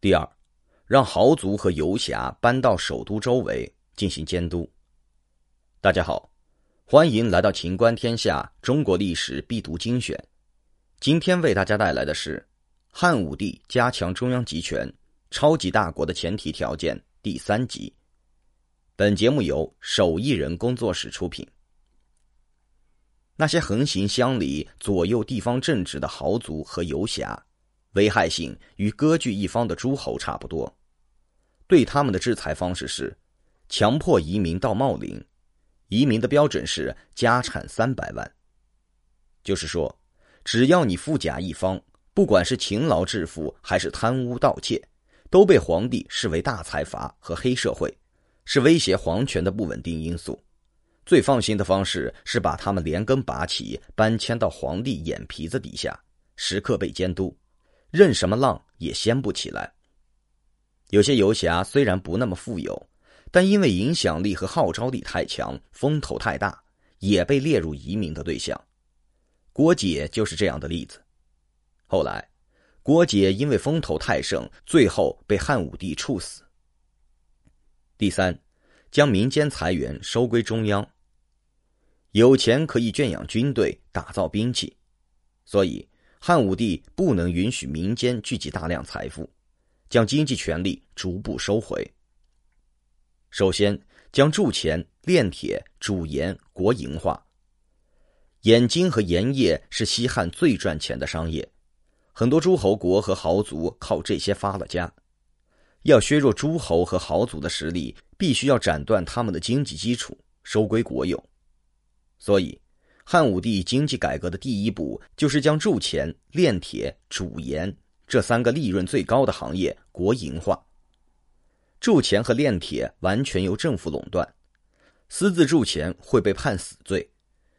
第二，让豪族和游侠搬到首都周围进行监督。大家好，欢迎来到《秦观天下》中国历史必读精选。今天为大家带来的是汉武帝加强中央集权、超级大国的前提条件第三集。本节目由手艺人工作室出品。那些横行乡里、左右地方政治的豪族和游侠。危害性与割据一方的诸侯差不多，对他们的制裁方式是强迫移民到茂陵，移民的标准是家产三百万。就是说，只要你富甲一方，不管是勤劳致富还是贪污盗窃，都被皇帝视为大财阀和黑社会，是威胁皇权的不稳定因素。最放心的方式是把他们连根拔起，搬迁到皇帝眼皮子底下，时刻被监督。任什么浪也掀不起来。有些游侠虽然不那么富有，但因为影响力和号召力太强，风头太大，也被列入移民的对象。郭解就是这样的例子。后来，郭解因为风头太盛，最后被汉武帝处死。第三，将民间财源收归中央。有钱可以圈养军队，打造兵器，所以。汉武帝不能允许民间聚集大量财富，将经济权力逐步收回。首先，将铸钱、炼铁、煮盐国营化。冶金和盐业是西汉最赚钱的商业，很多诸侯国和豪族靠这些发了家。要削弱诸侯和豪族的实力，必须要斩断他们的经济基础，收归国有。所以。汉武帝经济改革的第一步，就是将铸钱、炼铁、煮盐这三个利润最高的行业国营化。铸钱和炼铁完全由政府垄断，私自铸钱会被判死罪，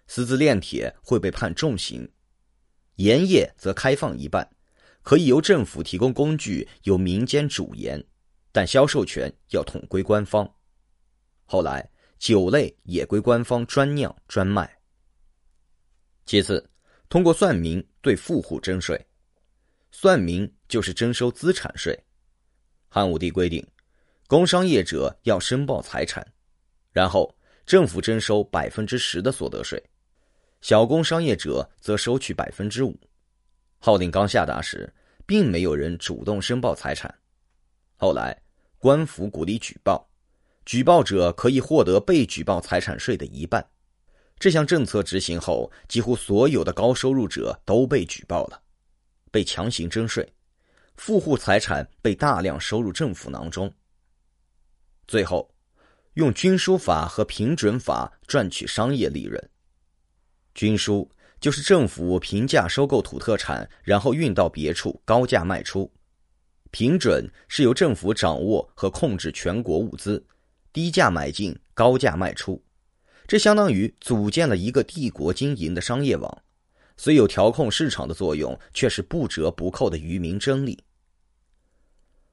私自炼铁会被判重刑。盐业则开放一半，可以由政府提供工具，由民间煮盐，但销售权要统归官方。后来，酒类也归官方专酿专卖。其次，通过算民对富户征税，算民就是征收资产税。汉武帝规定，工商业者要申报财产，然后政府征收百分之十的所得税，小工商业者则收取百分之五。号令刚下达时，并没有人主动申报财产。后来，官府鼓励举报，举报者可以获得被举报财产税的一半。这项政策执行后，几乎所有的高收入者都被举报了，被强行征税，富户财产被大量收入政府囊中。最后，用均输法和平准法赚取商业利润。均输就是政府平价收购土特产，然后运到别处高价卖出；平准是由政府掌握和控制全国物资，低价买进，高价卖出。这相当于组建了一个帝国经营的商业网，虽有调控市场的作用，却是不折不扣的与民争利。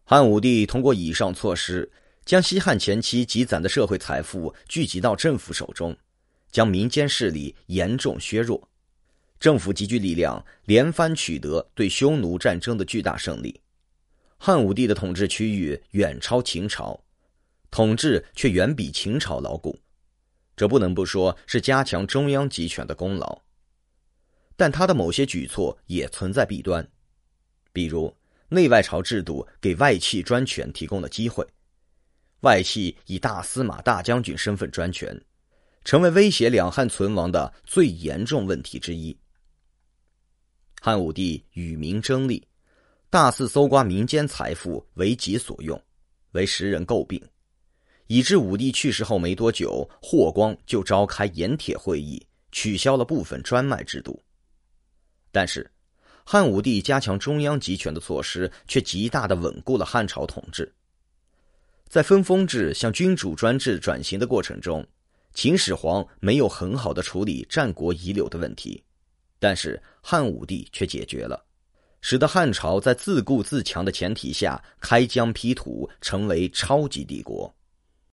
汉武帝通过以上措施，将西汉前期积攒的社会财富聚集到政府手中，将民间势力严重削弱，政府集聚力量，连番取得对匈奴战争的巨大胜利。汉武帝的统治区域远超秦朝，统治却远比秦朝牢固。这不能不说是加强中央集权的功劳，但他的某些举措也存在弊端，比如内外朝制度给外戚专权提供了机会，外戚以大司马、大将军身份专权，成为威胁两汉存亡的最严重问题之一。汉武帝与民争利，大肆搜刮民间财富为己所用，为时人诟病。以致武帝去世后没多久，霍光就召开盐铁会议，取消了部分专卖制度。但是，汉武帝加强中央集权的措施却极大的稳固了汉朝统治。在分封制向君主专制转型的过程中，秦始皇没有很好的处理战国遗留的问题，但是汉武帝却解决了，使得汉朝在自顾自强的前提下开疆辟土，成为超级帝国。